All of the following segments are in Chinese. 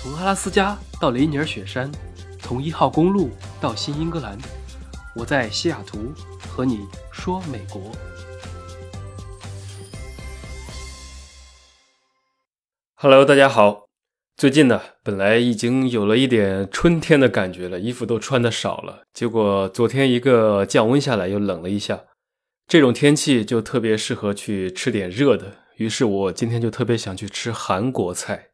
从阿拉斯加到雷尼尔雪山，从一号公路到新英格兰，我在西雅图和你说美国。Hello，大家好。最近呢，本来已经有了一点春天的感觉了，衣服都穿的少了。结果昨天一个降温下来，又冷了一下。这种天气就特别适合去吃点热的。于是我今天就特别想去吃韩国菜，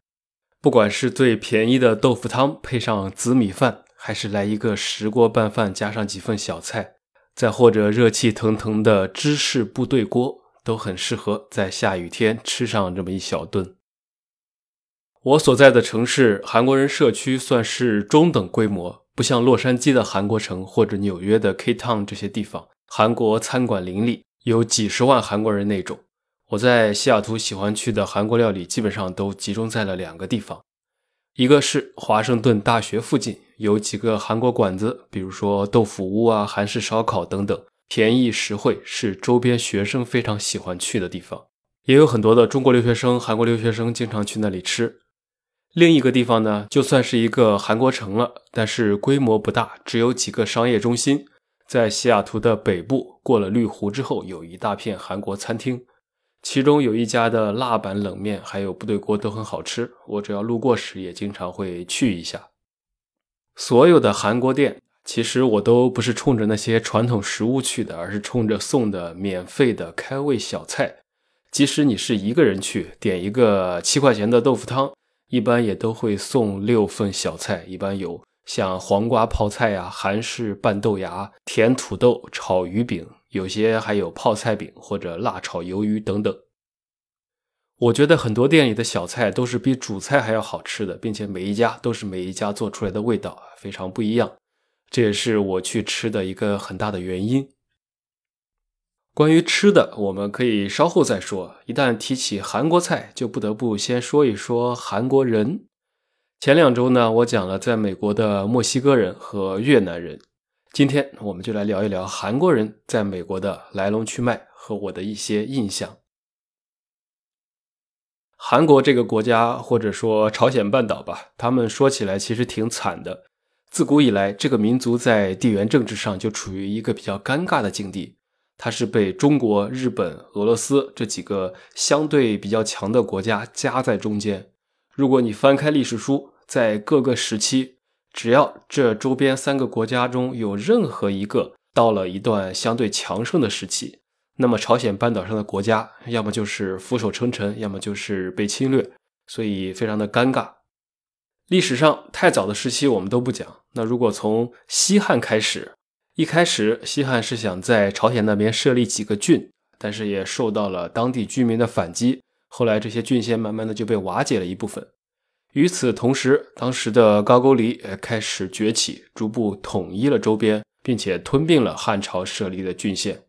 不管是最便宜的豆腐汤配上紫米饭，还是来一个石锅拌饭加上几份小菜，再或者热气腾腾的芝士部队锅，都很适合在下雨天吃上这么一小顿。我所在的城市韩国人社区算是中等规模，不像洛杉矶的韩国城或者纽约的 K Town 这些地方，韩国餐馆林立，有几十万韩国人那种。我在西雅图喜欢去的韩国料理基本上都集中在了两个地方，一个是华盛顿大学附近有几个韩国馆子，比如说豆腐屋啊、韩式烧烤等等，便宜实惠，是周边学生非常喜欢去的地方，也有很多的中国留学生、韩国留学生经常去那里吃。另一个地方呢，就算是一个韩国城了，但是规模不大，只有几个商业中心。在西雅图的北部，过了绿湖之后，有一大片韩国餐厅，其中有一家的辣板冷面还有部队锅都很好吃。我只要路过时，也经常会去一下。所有的韩国店，其实我都不是冲着那些传统食物去的，而是冲着送的免费的开胃小菜。即使你是一个人去，点一个七块钱的豆腐汤。一般也都会送六份小菜，一般有像黄瓜泡菜呀、韩式拌豆芽、甜土豆炒鱼饼，有些还有泡菜饼或者辣炒鱿鱼等等。我觉得很多店里的小菜都是比主菜还要好吃的，并且每一家都是每一家做出来的味道非常不一样，这也是我去吃的一个很大的原因。关于吃的，我们可以稍后再说。一旦提起韩国菜，就不得不先说一说韩国人。前两周呢，我讲了在美国的墨西哥人和越南人。今天我们就来聊一聊韩国人在美国的来龙去脉和我的一些印象。韩国这个国家，或者说朝鲜半岛吧，他们说起来其实挺惨的。自古以来，这个民族在地缘政治上就处于一个比较尴尬的境地。它是被中国、日本、俄罗斯这几个相对比较强的国家夹在中间。如果你翻开历史书，在各个时期，只要这周边三个国家中有任何一个到了一段相对强盛的时期，那么朝鲜半岛上的国家要么就是俯首称臣，要么就是被侵略，所以非常的尴尬。历史上太早的时期我们都不讲。那如果从西汉开始，一开始，西汉是想在朝鲜那边设立几个郡，但是也受到了当地居民的反击。后来，这些郡县慢慢的就被瓦解了一部分。与此同时，当时的高句丽也开始崛起，逐步统一了周边，并且吞并了汉朝设立的郡县。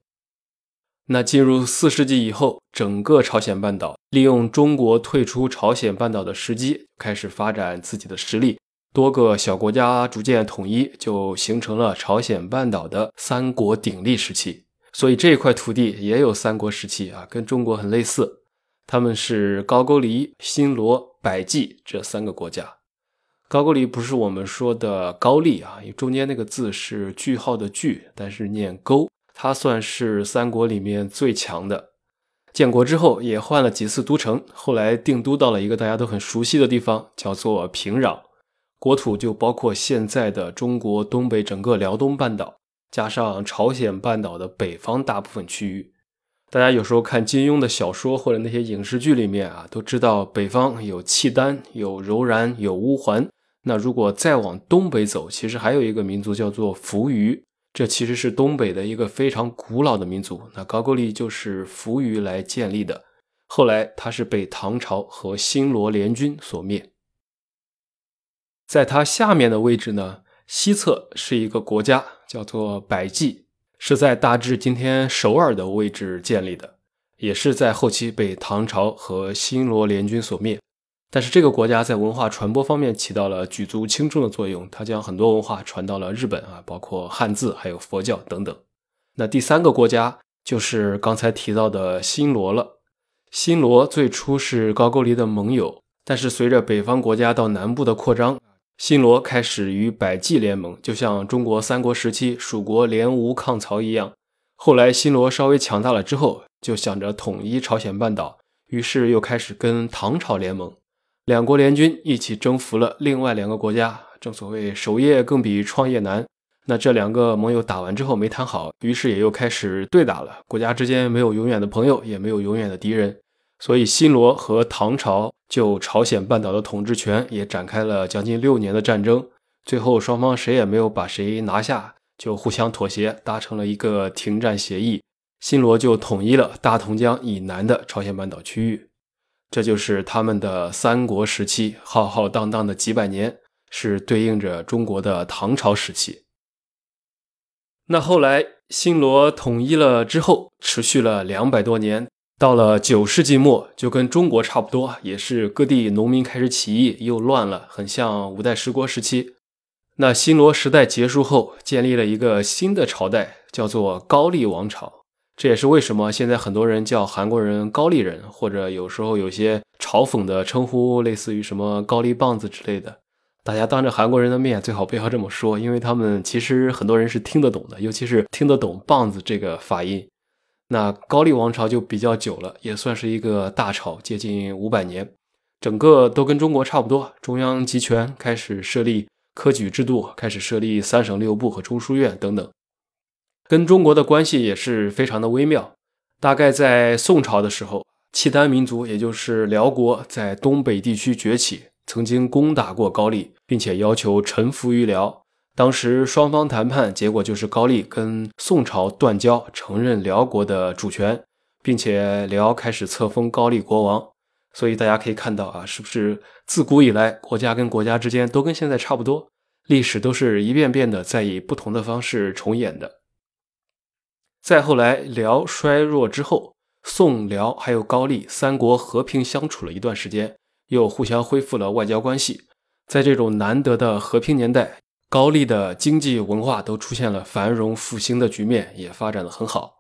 那进入四世纪以后，整个朝鲜半岛利用中国退出朝鲜半岛的时机，开始发展自己的实力。多个小国家逐渐统一，就形成了朝鲜半岛的三国鼎立时期。所以这块土地也有三国时期啊，跟中国很类似。他们是高句丽、新罗、百济这三个国家。高句丽不是我们说的高丽啊，因为中间那个字是句号的句，但是念勾。它算是三国里面最强的。建国之后也换了几次都城，后来定都到了一个大家都很熟悉的地方，叫做平壤。国土就包括现在的中国东北整个辽东半岛，加上朝鲜半岛的北方大部分区域。大家有时候看金庸的小说或者那些影视剧里面啊，都知道北方有契丹、有柔然、有乌桓。那如果再往东北走，其实还有一个民族叫做扶余，这其实是东北的一个非常古老的民族。那高句丽就是扶余来建立的，后来它是被唐朝和新罗联军所灭。在它下面的位置呢，西侧是一个国家，叫做百济，是在大致今天首尔的位置建立的，也是在后期被唐朝和新罗联军所灭。但是这个国家在文化传播方面起到了举足轻重的作用，它将很多文化传到了日本啊，包括汉字、还有佛教等等。那第三个国家就是刚才提到的新罗了。新罗最初是高句丽的盟友。但是随着北方国家到南部的扩张，新罗开始与百济联盟，就像中国三国时期蜀国联吴抗曹一样。后来新罗稍微强大了之后，就想着统一朝鲜半岛，于是又开始跟唐朝联盟，两国联军一起征服了另外两个国家。正所谓守业更比创业难。那这两个盟友打完之后没谈好，于是也又开始对打了。国家之间没有永远的朋友，也没有永远的敌人，所以新罗和唐朝就朝鲜半岛的统治权也展开了将近六年的战争。最后双方谁也没有把谁拿下，就互相妥协，达成了一个停战协议。新罗就统一了大同江以南的朝鲜半岛区域。这就是他们的三国时期，浩浩荡荡的几百年，是对应着中国的唐朝时期。那后来，新罗统一了之后，持续了两百多年，到了九世纪末，就跟中国差不多，也是各地农民开始起义，又乱了，很像五代十国时期。那新罗时代结束后，建立了一个新的朝代，叫做高丽王朝。这也是为什么现在很多人叫韩国人高丽人，或者有时候有些嘲讽的称呼，类似于什么高丽棒子之类的。大家当着韩国人的面最好不要这么说，因为他们其实很多人是听得懂的，尤其是听得懂“棒子”这个发音。那高丽王朝就比较久了，也算是一个大朝，接近五百年，整个都跟中国差不多，中央集权，开始设立科举制度，开始设立三省六部和中书院等等，跟中国的关系也是非常的微妙。大概在宋朝的时候，契丹民族，也就是辽国，在东北地区崛起。曾经攻打过高丽，并且要求臣服于辽。当时双方谈判，结果就是高丽跟宋朝断交，承认辽国的主权，并且辽开始册封高丽国王。所以大家可以看到啊，是不是自古以来国家跟国家之间都跟现在差不多，历史都是一遍遍的在以不同的方式重演的。再后来，辽衰弱之后，宋、辽还有高丽三国和平相处了一段时间。又互相恢复了外交关系，在这种难得的和平年代，高丽的经济文化都出现了繁荣复兴的局面，也发展的很好。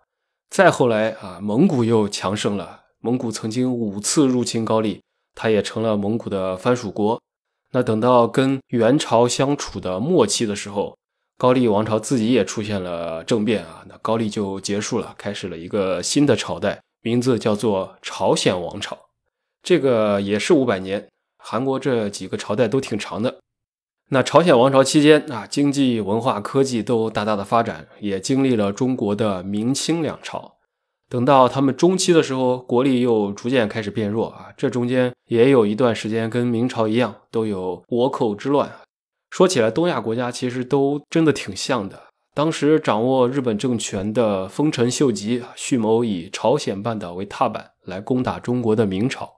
再后来啊，蒙古又强盛了，蒙古曾经五次入侵高丽，它也成了蒙古的藩属国。那等到跟元朝相处的末期的时候，高丽王朝自己也出现了政变啊，那高丽就结束了，开始了一个新的朝代，名字叫做朝鲜王朝。这个也是五百年，韩国这几个朝代都挺长的。那朝鲜王朝期间啊，经济、文化、科技都大大的发展，也经历了中国的明清两朝。等到他们中期的时候，国力又逐渐开始变弱啊。这中间也有一段时间跟明朝一样，都有倭寇之乱。说起来，东亚国家其实都真的挺像的。当时掌握日本政权的丰臣秀吉，蓄谋以朝鲜半岛为踏板来攻打中国的明朝。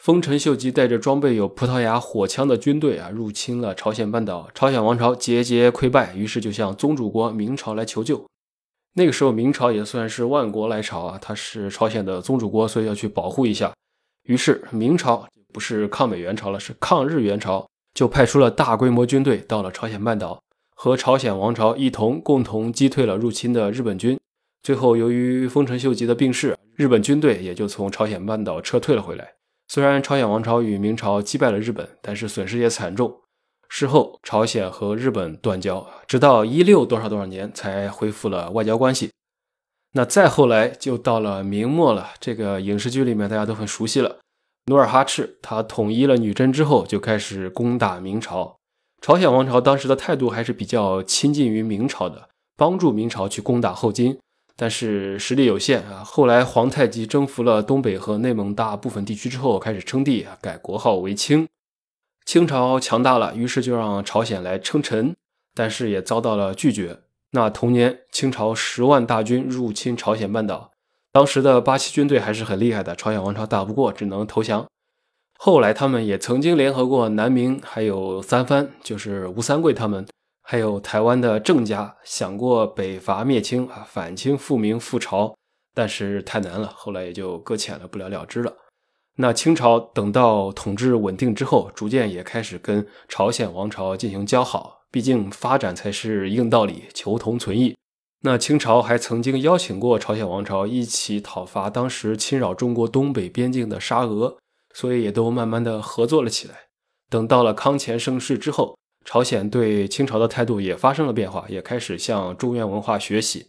丰臣秀吉带着装备有葡萄牙火枪的军队啊，入侵了朝鲜半岛。朝鲜王朝节节溃败，于是就向宗主国明朝来求救。那个时候，明朝也算是万国来朝啊，他是朝鲜的宗主国，所以要去保护一下。于是，明朝不是抗美援朝了，是抗日援朝，就派出了大规模军队到了朝鲜半岛，和朝鲜王朝一同共同击退了入侵的日本军。最后，由于丰臣秀吉的病逝，日本军队也就从朝鲜半岛撤退了回来。虽然朝鲜王朝与明朝击败了日本，但是损失也惨重。事后，朝鲜和日本断交，直到一六多少多少年才恢复了外交关系。那再后来就到了明末了。这个影视剧里面大家都很熟悉了。努尔哈赤他统一了女真之后，就开始攻打明朝。朝鲜王朝当时的态度还是比较亲近于明朝的，帮助明朝去攻打后金。但是实力有限啊。后来皇太极征服了东北和内蒙大部分地区之后，开始称帝，改国号为清。清朝强大了，于是就让朝鲜来称臣，但是也遭到了拒绝。那同年，清朝十万大军入侵朝鲜半岛，当时的八旗军队还是很厉害的，朝鲜王朝打不过，只能投降。后来他们也曾经联合过南明，还有三藩，就是吴三桂他们。还有台湾的郑家想过北伐灭清啊，反清复明复朝，但是太难了，后来也就搁浅了，不了了之了。那清朝等到统治稳定之后，逐渐也开始跟朝鲜王朝进行交好，毕竟发展才是硬道理，求同存异。那清朝还曾经邀请过朝鲜王朝一起讨伐当时侵扰中国东北边境的沙俄，所以也都慢慢的合作了起来。等到了康乾盛世之后，朝鲜对清朝的态度也发生了变化，也开始向中原文化学习。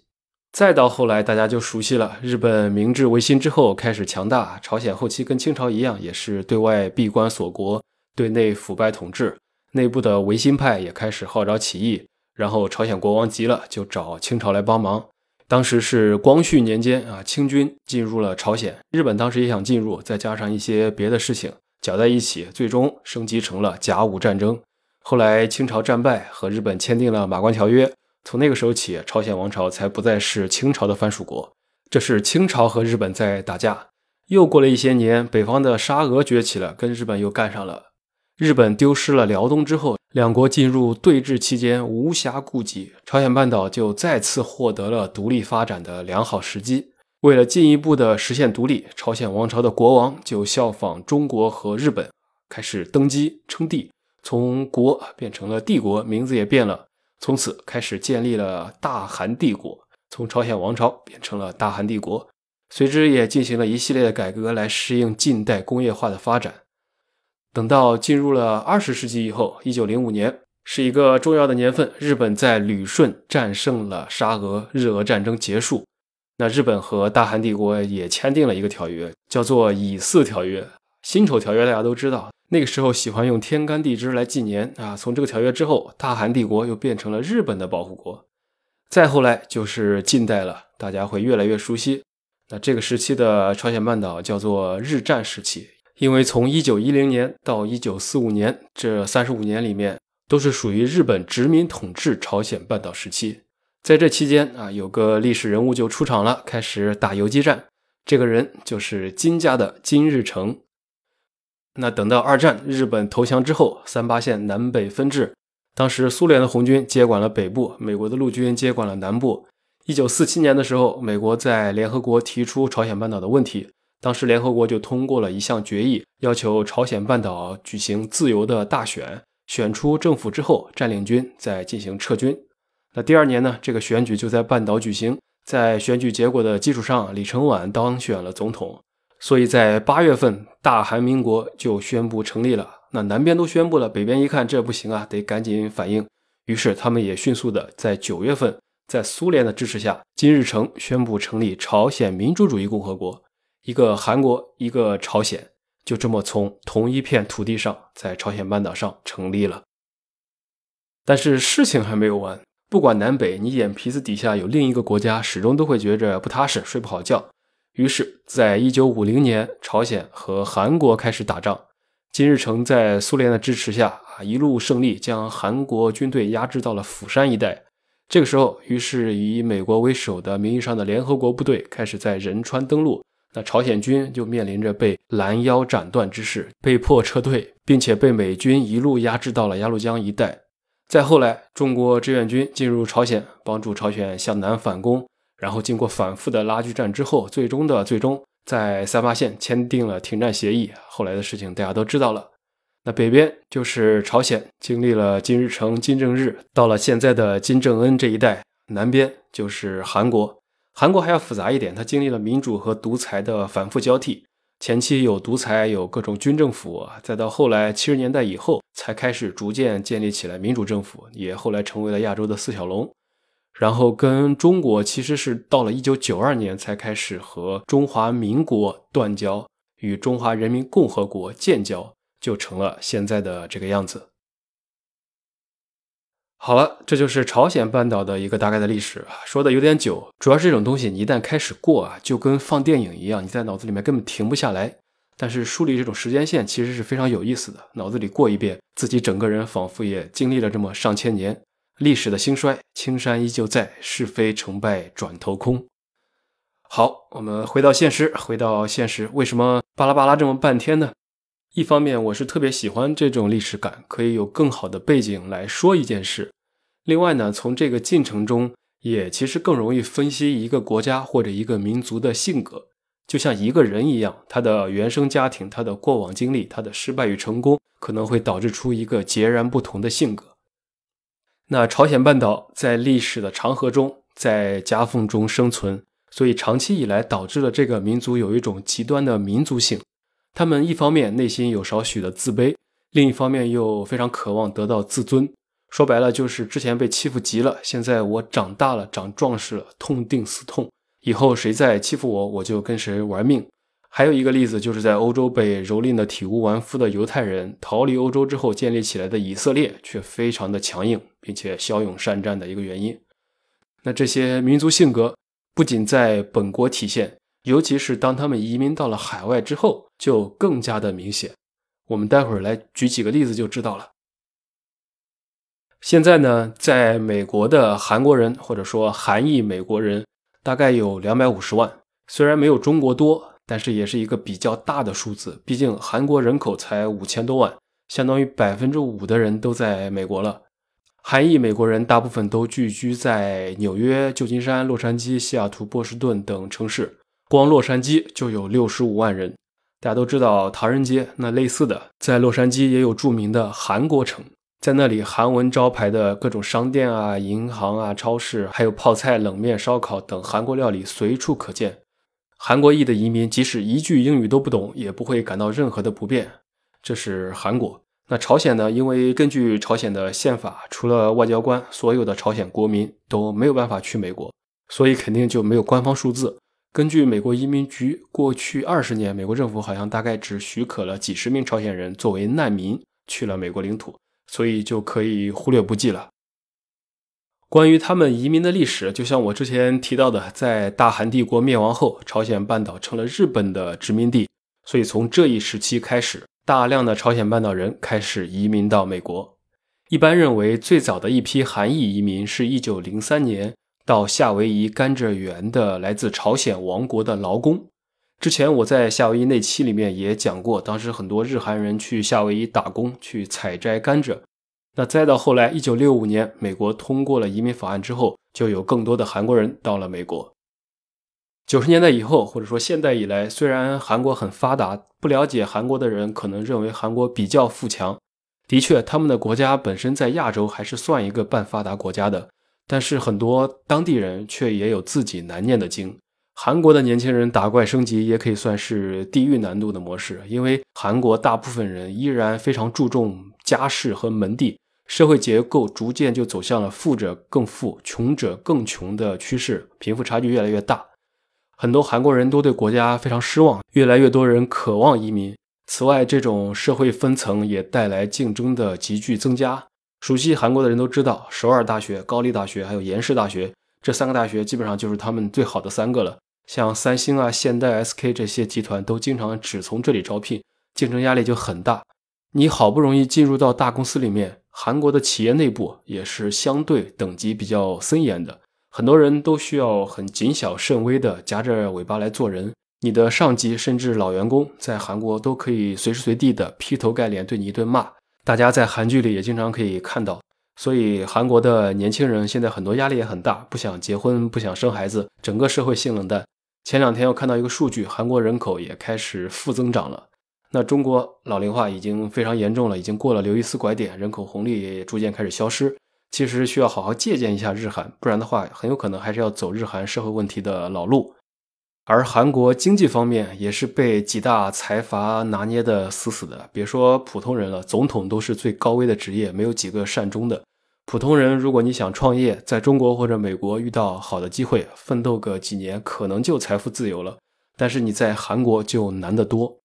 再到后来，大家就熟悉了，日本明治维新之后开始强大，朝鲜后期跟清朝一样，也是对外闭关锁国，对内腐败统治，内部的维新派也开始号召起义。然后朝鲜国王急了，就找清朝来帮忙。当时是光绪年间啊，清军进入了朝鲜，日本当时也想进入，再加上一些别的事情搅在一起，最终升级成了甲午战争。后来清朝战败，和日本签订了马关条约。从那个时候起，朝鲜王朝才不再是清朝的藩属国。这是清朝和日本在打架。又过了一些年，北方的沙俄崛起了，跟日本又干上了。日本丢失了辽东之后，两国进入对峙期间无暇顾及，朝鲜半岛就再次获得了独立发展的良好时机。为了进一步的实现独立，朝鲜王朝的国王就效仿中国和日本，开始登基称帝。从国变成了帝国，名字也变了。从此开始建立了大韩帝国，从朝鲜王朝变成了大韩帝国。随之也进行了一系列的改革，来适应近代工业化的发展。等到进入了二十世纪以后，一九零五年是一个重要的年份，日本在旅顺战胜了沙俄，日俄战争结束。那日本和大韩帝国也签订了一个条约，叫做以四条约。辛丑条约大家都知道。那个时候喜欢用天干地支来纪年啊。从这个条约之后，大韩帝国又变成了日本的保护国。再后来就是近代了，大家会越来越熟悉。那这个时期的朝鲜半岛叫做日战时期，因为从1910年到1945年这35年里面，都是属于日本殖民统治朝鲜半岛时期。在这期间啊，有个历史人物就出场了，开始打游击战。这个人就是金家的金日成。那等到二战日本投降之后，三八线南北分治，当时苏联的红军接管了北部，美国的陆军接管了南部。一九四七年的时候，美国在联合国提出朝鲜半岛的问题，当时联合国就通过了一项决议，要求朝鲜半岛举行自由的大选，选出政府之后，占领军再进行撤军。那第二年呢，这个选举就在半岛举行，在选举结果的基础上，李承晚当选了总统。所以在八月份，大韩民国就宣布成立了。那南边都宣布了，北边一看这不行啊，得赶紧反应。于是他们也迅速的在九月份，在苏联的支持下，金日成宣布成立朝鲜民主主义共和国，一个韩国，一个朝鲜，就这么从同一片土地上，在朝鲜半岛上成立了。但是事情还没有完，不管南北，你眼皮子底下有另一个国家，始终都会觉着不踏实，睡不好觉。于是，在一九五零年，朝鲜和韩国开始打仗。金日成在苏联的支持下啊，一路胜利，将韩国军队压制到了釜山一带。这个时候，于是以美国为首的名义上的联合国部队开始在仁川登陆。那朝鲜军就面临着被拦腰斩断之势，被迫撤退，并且被美军一路压制到了鸭绿江一带。再后来，中国志愿军进入朝鲜，帮助朝鲜向南反攻。然后经过反复的拉锯战之后，最终的最终，在三八线签订了停战协议。后来的事情大家都知道了。那北边就是朝鲜，经历了金日成、金正日，到了现在的金正恩这一代；南边就是韩国，韩国还要复杂一点，它经历了民主和独裁的反复交替。前期有独裁，有各种军政府，再到后来七十年代以后，才开始逐渐建立起来民主政府，也后来成为了亚洲的四小龙。然后跟中国其实是到了一九九二年才开始和中华民国断交，与中华人民共和国建交，就成了现在的这个样子。好了，这就是朝鲜半岛的一个大概的历史，说的有点久，主要是这种东西你一旦开始过啊，就跟放电影一样，你在脑子里面根本停不下来。但是梳理这种时间线其实是非常有意思的，脑子里过一遍，自己整个人仿佛也经历了这么上千年。历史的兴衰，青山依旧在；是非成败转头空。好，我们回到现实，回到现实，为什么巴拉巴拉这么半天呢？一方面，我是特别喜欢这种历史感，可以有更好的背景来说一件事；另外呢，从这个进程中，也其实更容易分析一个国家或者一个民族的性格，就像一个人一样，他的原生家庭、他的过往经历、他的失败与成功，可能会导致出一个截然不同的性格。那朝鲜半岛在历史的长河中，在夹缝中生存，所以长期以来导致了这个民族有一种极端的民族性。他们一方面内心有少许的自卑，另一方面又非常渴望得到自尊。说白了，就是之前被欺负急了，现在我长大了，长壮实了，痛定思痛，以后谁再欺负我，我就跟谁玩命。还有一个例子，就是在欧洲被蹂躏的体无完肤的犹太人逃离欧洲之后建立起来的以色列，却非常的强硬，并且骁勇善战的一个原因。那这些民族性格不仅在本国体现，尤其是当他们移民到了海外之后，就更加的明显。我们待会儿来举几个例子就知道了。现在呢，在美国的韩国人或者说韩裔美国人大概有两百五十万，虽然没有中国多。但是也是一个比较大的数字，毕竟韩国人口才五千多万，相当于百分之五的人都在美国了。韩裔美国人大部分都聚居在纽约、旧金山、洛杉矶、西雅图、波士顿等城市，光洛杉矶就有六十五万人。大家都知道唐人街，那类似的，在洛杉矶也有著名的韩国城，在那里韩文招牌的各种商店啊、银行啊、超市，还有泡菜、冷面、烧烤等韩国料理随处可见。韩国裔的移民即使一句英语都不懂，也不会感到任何的不便。这是韩国。那朝鲜呢？因为根据朝鲜的宪法，除了外交官，所有的朝鲜国民都没有办法去美国，所以肯定就没有官方数字。根据美国移民局，过去二十年，美国政府好像大概只许可了几十名朝鲜人作为难民去了美国领土，所以就可以忽略不计了。关于他们移民的历史，就像我之前提到的，在大韩帝国灭亡后，朝鲜半岛成了日本的殖民地，所以从这一时期开始，大量的朝鲜半岛人开始移民到美国。一般认为，最早的一批韩裔移民是一九零三年到夏威夷甘蔗园的来自朝鲜王国的劳工。之前我在夏威夷那期里面也讲过，当时很多日韩人去夏威夷打工，去采摘甘蔗。那再到后来，一九六五年，美国通过了移民法案之后，就有更多的韩国人到了美国。九十年代以后，或者说现代以来，虽然韩国很发达，不了解韩国的人可能认为韩国比较富强。的确，他们的国家本身在亚洲还是算一个半发达国家的，但是很多当地人却也有自己难念的经。韩国的年轻人打怪升级也可以算是地狱难度的模式，因为韩国大部分人依然非常注重家世和门第。社会结构逐渐就走向了富者更富、穷者更穷的趋势，贫富差距越来越大。很多韩国人都对国家非常失望，越来越多人渴望移民。此外，这种社会分层也带来竞争的急剧增加。熟悉韩国的人都知道，首尔大学、高丽大学还有延世大学这三个大学，基本上就是他们最好的三个了。像三星啊、现代、SK 这些集团都经常只从这里招聘，竞争压力就很大。你好不容易进入到大公司里面。韩国的企业内部也是相对等级比较森严的，很多人都需要很谨小慎微的夹着尾巴来做人。你的上级甚至老员工在韩国都可以随时随地的劈头盖脸对你一顿骂，大家在韩剧里也经常可以看到。所以韩国的年轻人现在很多压力也很大，不想结婚，不想生孩子，整个社会性冷淡。前两天我看到一个数据，韩国人口也开始负增长了。那中国老龄化已经非常严重了，已经过了刘易斯拐点，人口红利也逐渐开始消失。其实需要好好借鉴一下日韩，不然的话，很有可能还是要走日韩社会问题的老路。而韩国经济方面也是被几大财阀拿捏的死死的，别说普通人了，总统都是最高危的职业，没有几个善终的。普通人，如果你想创业，在中国或者美国遇到好的机会，奋斗个几年，可能就财富自由了。但是你在韩国就难得多。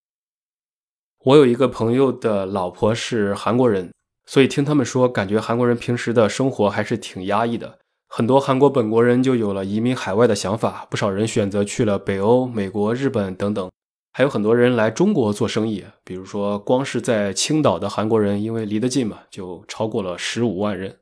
我有一个朋友的老婆是韩国人，所以听他们说，感觉韩国人平时的生活还是挺压抑的。很多韩国本国人就有了移民海外的想法，不少人选择去了北欧、美国、日本等等，还有很多人来中国做生意。比如说，光是在青岛的韩国人，因为离得近嘛，就超过了十五万人。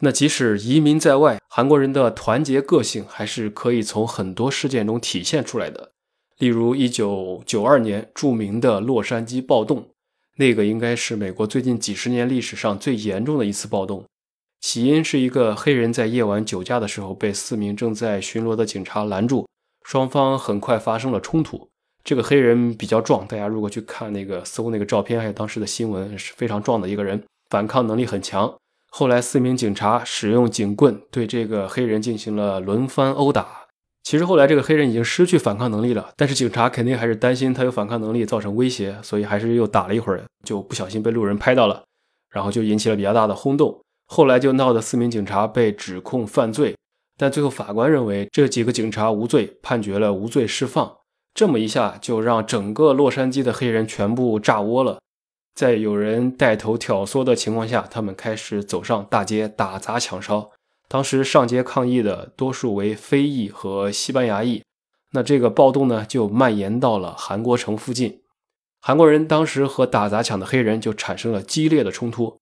那即使移民在外，韩国人的团结个性还是可以从很多事件中体现出来的。例如，一九九二年著名的洛杉矶暴动，那个应该是美国最近几十年历史上最严重的一次暴动。起因是一个黑人在夜晚酒驾的时候被四名正在巡逻的警察拦住，双方很快发生了冲突。这个黑人比较壮，大家如果去看那个搜那个照片，还有当时的新闻，是非常壮的一个人，反抗能力很强。后来，四名警察使用警棍对这个黑人进行了轮番殴打。其实后来这个黑人已经失去反抗能力了，但是警察肯定还是担心他有反抗能力造成威胁，所以还是又打了一会儿，就不小心被路人拍到了，然后就引起了比较大的轰动。后来就闹得四名警察被指控犯罪，但最后法官认为这几个警察无罪，判决了无罪释放。这么一下就让整个洛杉矶的黑人全部炸窝了。在有人带头挑唆的情况下，他们开始走上大街打砸抢烧。当时上街抗议的多数为非裔和西班牙裔，那这个暴动呢就蔓延到了韩国城附近。韩国人当时和打砸抢的黑人就产生了激烈的冲突。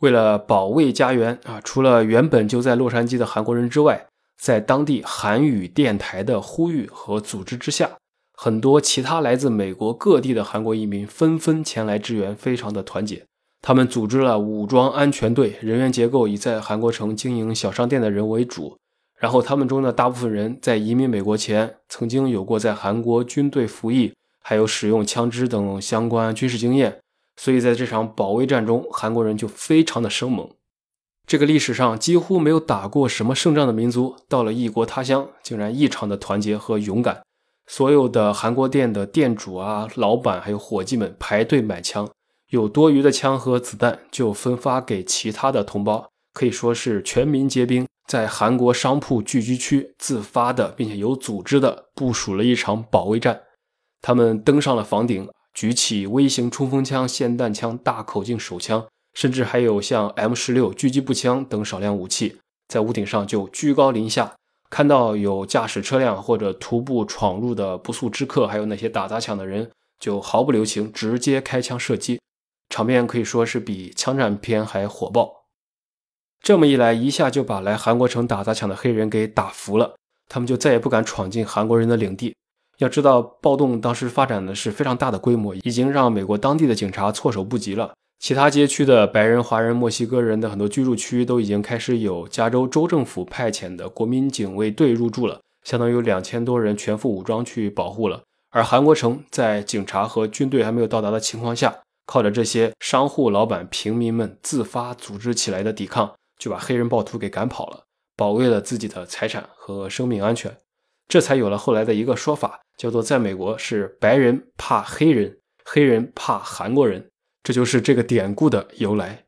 为了保卫家园啊，除了原本就在洛杉矶的韩国人之外，在当地韩语电台的呼吁和组织之下，很多其他来自美国各地的韩国移民纷纷前来支援，非常的团结。他们组织了武装安全队，人员结构以在韩国城经营小商店的人为主。然后他们中的大部分人在移民美国前，曾经有过在韩国军队服役，还有使用枪支等相关军事经验。所以在这场保卫战中，韩国人就非常的生猛。这个历史上几乎没有打过什么胜仗的民族，到了异国他乡，竟然异常的团结和勇敢。所有的韩国店的店主啊、老板还有伙计们排队买枪。有多余的枪和子弹就分发给其他的同胞，可以说是全民皆兵，在韩国商铺聚居区自发的并且有组织的部署了一场保卫战。他们登上了房顶，举起微型冲锋枪、霰弹枪、大口径手枪，甚至还有像 M 十六狙击步枪等少量武器，在屋顶上就居高临下，看到有驾驶车辆或者徒步闯入的不速之客，还有那些打砸抢的人，就毫不留情，直接开枪射击。场面可以说是比枪战片还火爆。这么一来，一下就把来韩国城打砸抢的黑人给打服了，他们就再也不敢闯进韩国人的领地。要知道，暴动当时发展的是非常大的规模，已经让美国当地的警察措手不及了。其他街区的白人、华人、墨西哥人的很多居住区都已经开始有加州州政府派遣的国民警卫队入驻了，相当于有两千多人全副武装去保护了。而韩国城在警察和军队还没有到达的情况下，靠着这些商户老板、平民们自发组织起来的抵抗，就把黑人暴徒给赶跑了，保卫了自己的财产和生命安全。这才有了后来的一个说法，叫做在美国是白人怕黑人，黑人怕韩国人，这就是这个典故的由来。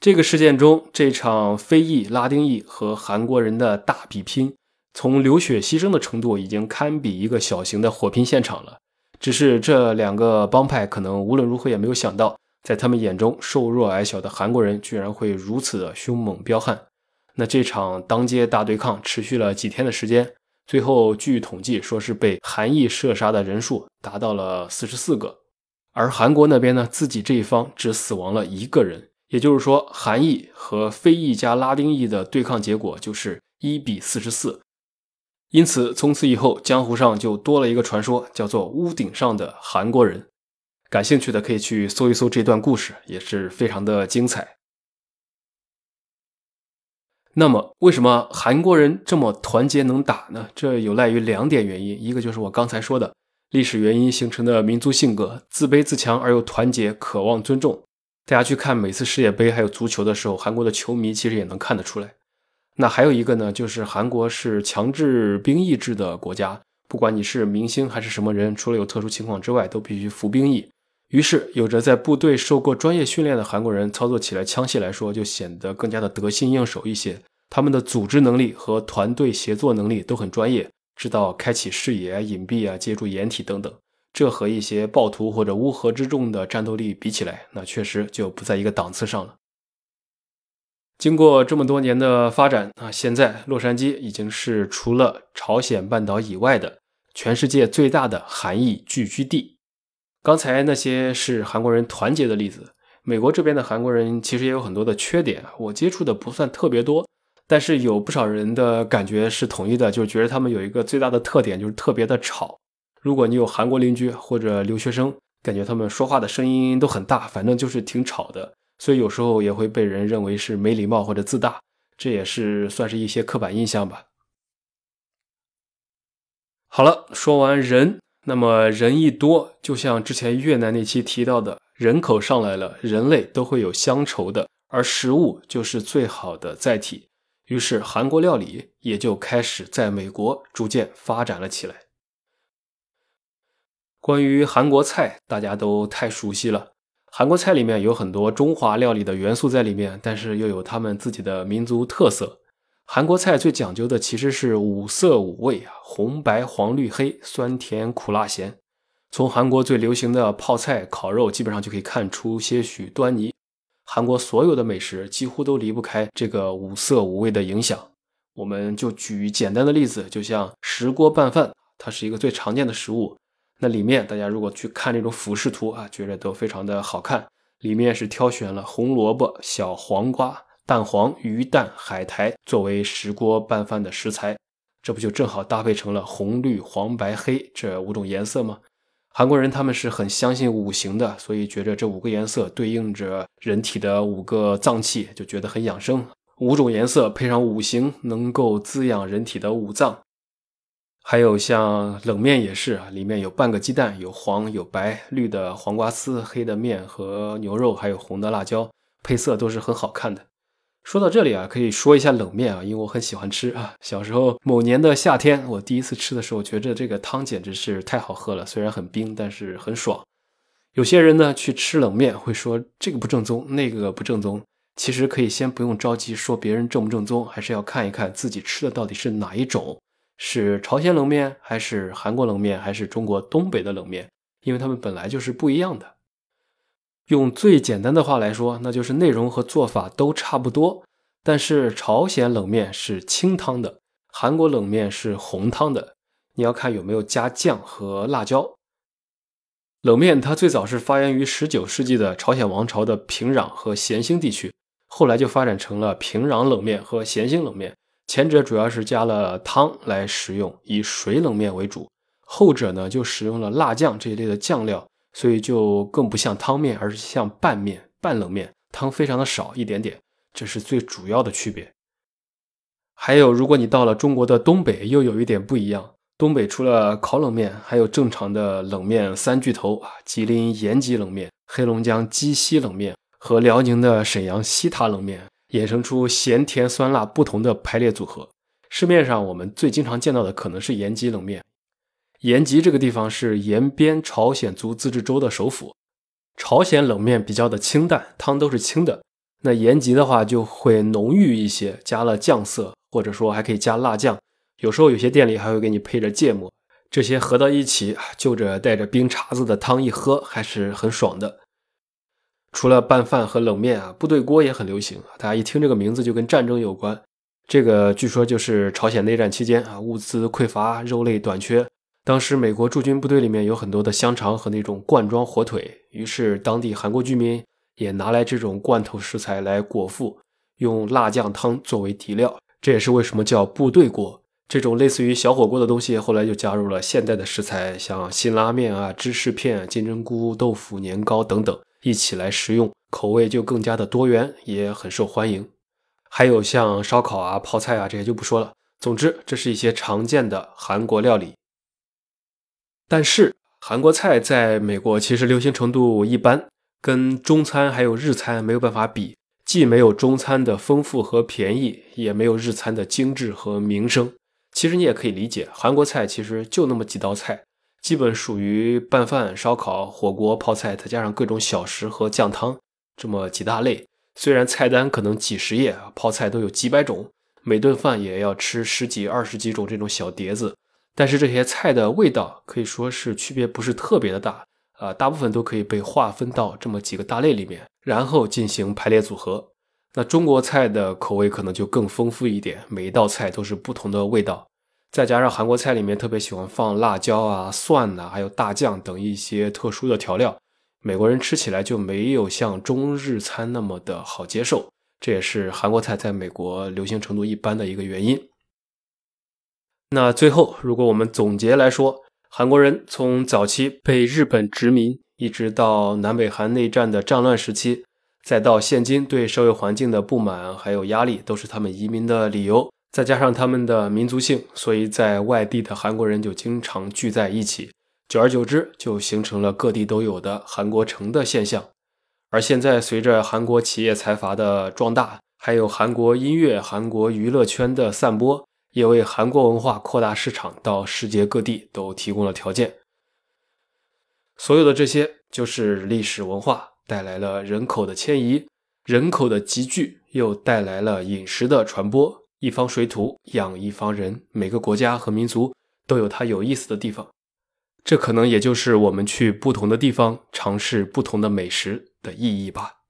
这个事件中，这场非裔、拉丁裔和韩国人的大比拼，从流血牺牲的程度，已经堪比一个小型的火拼现场了。只是这两个帮派可能无论如何也没有想到，在他们眼中瘦弱矮小的韩国人居然会如此的凶猛彪悍。那这场当街大对抗持续了几天的时间，最后据统计说是被韩裔射杀的人数达到了四十四个，而韩国那边呢，自己这一方只死亡了一个人。也就是说，韩裔和非裔加拉丁裔的对抗结果就是一比四十四。因此，从此以后，江湖上就多了一个传说，叫做“屋顶上的韩国人”。感兴趣的可以去搜一搜这段故事，也是非常的精彩。那么，为什么韩国人这么团结能打呢？这有赖于两点原因，一个就是我刚才说的历史原因形成的民族性格，自卑自强而又团结，渴望尊重。大家去看每次世界杯还有足球的时候，韩国的球迷其实也能看得出来。那还有一个呢，就是韩国是强制兵役制的国家，不管你是明星还是什么人，除了有特殊情况之外，都必须服兵役。于是，有着在部队受过专业训练的韩国人，操作起来枪械来说，就显得更加的得心应手一些。他们的组织能力和团队协作能力都很专业，知道开启视野、隐蔽啊、借助掩体等等。这和一些暴徒或者乌合之众的战斗力比起来，那确实就不在一个档次上了。经过这么多年的发展啊，现在洛杉矶已经是除了朝鲜半岛以外的全世界最大的韩裔聚居地。刚才那些是韩国人团结的例子，美国这边的韩国人其实也有很多的缺点，我接触的不算特别多，但是有不少人的感觉是统一的，就是觉得他们有一个最大的特点，就是特别的吵。如果你有韩国邻居或者留学生，感觉他们说话的声音都很大，反正就是挺吵的。所以有时候也会被人认为是没礼貌或者自大，这也是算是一些刻板印象吧。好了，说完人，那么人一多，就像之前越南那期提到的，人口上来了，人类都会有乡愁的，而食物就是最好的载体。于是韩国料理也就开始在美国逐渐发展了起来。关于韩国菜，大家都太熟悉了。韩国菜里面有很多中华料理的元素在里面，但是又有他们自己的民族特色。韩国菜最讲究的其实是五色五味啊，红白黄绿黑，酸甜苦辣咸。从韩国最流行的泡菜、烤肉，基本上就可以看出些许端倪。韩国所有的美食几乎都离不开这个五色五味的影响。我们就举简单的例子，就像石锅拌饭，它是一个最常见的食物。那里面大家如果去看这种俯视图啊，觉得都非常的好看。里面是挑选了红萝卜、小黄瓜、蛋黄、鱼蛋、海苔作为石锅拌饭的食材，这不就正好搭配成了红绿黄白黑这五种颜色吗？韩国人他们是很相信五行的，所以觉着这五个颜色对应着人体的五个脏器，就觉得很养生。五种颜色配上五行，能够滋养人体的五脏。还有像冷面也是啊，里面有半个鸡蛋，有黄有白，绿的黄瓜丝，黑的面和牛肉，还有红的辣椒，配色都是很好看的。说到这里啊，可以说一下冷面啊，因为我很喜欢吃啊。小时候某年的夏天，我第一次吃的时候，觉得这个汤简直是太好喝了，虽然很冰，但是很爽。有些人呢去吃冷面会说这个不正宗，那个不正宗。其实可以先不用着急说别人正不正宗，还是要看一看自己吃的到底是哪一种。是朝鲜冷面，还是韩国冷面，还是中国东北的冷面？因为它们本来就是不一样的。用最简单的话来说，那就是内容和做法都差不多。但是朝鲜冷面是清汤的，韩国冷面是红汤的。你要看有没有加酱和辣椒。冷面它最早是发源于19世纪的朝鲜王朝的平壤和咸兴地区，后来就发展成了平壤冷面和咸兴冷面。前者主要是加了汤来食用，以水冷面为主；后者呢就使用了辣酱这一类的酱料，所以就更不像汤面，而是像拌面、拌冷面，汤非常的少一点点，这是最主要的区别。还有，如果你到了中国的东北，又有一点不一样。东北除了烤冷面，还有正常的冷面三巨头啊：吉林延吉冷面、黑龙江鸡西冷面和辽宁的沈阳西塔冷面。衍生出咸甜酸辣不同的排列组合。市面上我们最经常见到的可能是延吉冷面。延吉这个地方是延边朝鲜族自治州的首府。朝鲜冷面比较的清淡，汤都是清的。那延吉的话就会浓郁一些，加了酱色，或者说还可以加辣酱。有时候有些店里还会给你配着芥末，这些合到一起，就着带着冰碴子的汤一喝，还是很爽的。除了拌饭和冷面啊，部队锅也很流行。大家一听这个名字就跟战争有关。这个据说就是朝鲜内战期间啊，物资匮乏，肉类短缺。当时美国驻军部队里面有很多的香肠和那种罐装火腿，于是当地韩国居民也拿来这种罐头食材来果腹，用辣酱汤作为底料。这也是为什么叫部队锅。这种类似于小火锅的东西，后来就加入了现代的食材，像辛拉面啊、芝士片、金针菇、豆腐、年糕等等。一起来食用，口味就更加的多元，也很受欢迎。还有像烧烤啊、泡菜啊这些就不说了。总之，这是一些常见的韩国料理。但是，韩国菜在美国其实流行程度一般，跟中餐还有日餐没有办法比，既没有中餐的丰富和便宜，也没有日餐的精致和名声。其实你也可以理解，韩国菜其实就那么几道菜。基本属于拌饭、烧烤、火锅、泡菜，再加上各种小食和酱汤这么几大类。虽然菜单可能几十页，泡菜都有几百种，每顿饭也要吃十几、二十几种这种小碟子，但是这些菜的味道可以说是区别不是特别的大啊，大部分都可以被划分到这么几个大类里面，然后进行排列组合。那中国菜的口味可能就更丰富一点，每一道菜都是不同的味道。再加上韩国菜里面特别喜欢放辣椒啊、蒜呐，还有大酱等一些特殊的调料，美国人吃起来就没有像中日餐那么的好接受。这也是韩国菜在美国流行程度一般的一个原因。那最后，如果我们总结来说，韩国人从早期被日本殖民，一直到南北韩内战的战乱时期，再到现今对社会环境的不满还有压力，都是他们移民的理由。再加上他们的民族性，所以在外地的韩国人就经常聚在一起，久而久之就形成了各地都有的韩国城的现象。而现在，随着韩国企业财阀的壮大，还有韩国音乐、韩国娱乐圈的散播，也为韩国文化扩大市场到世界各地都提供了条件。所有的这些，就是历史文化带来了人口的迁移，人口的集聚又带来了饮食的传播。一方水土养一方人，每个国家和民族都有它有意思的地方。这可能也就是我们去不同的地方尝试不同的美食的意义吧。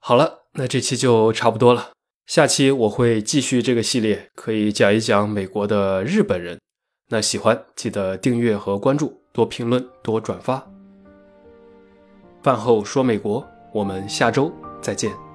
好了，那这期就差不多了。下期我会继续这个系列，可以讲一讲美国的日本人。那喜欢记得订阅和关注，多评论多转发。饭后说美国，我们下周再见。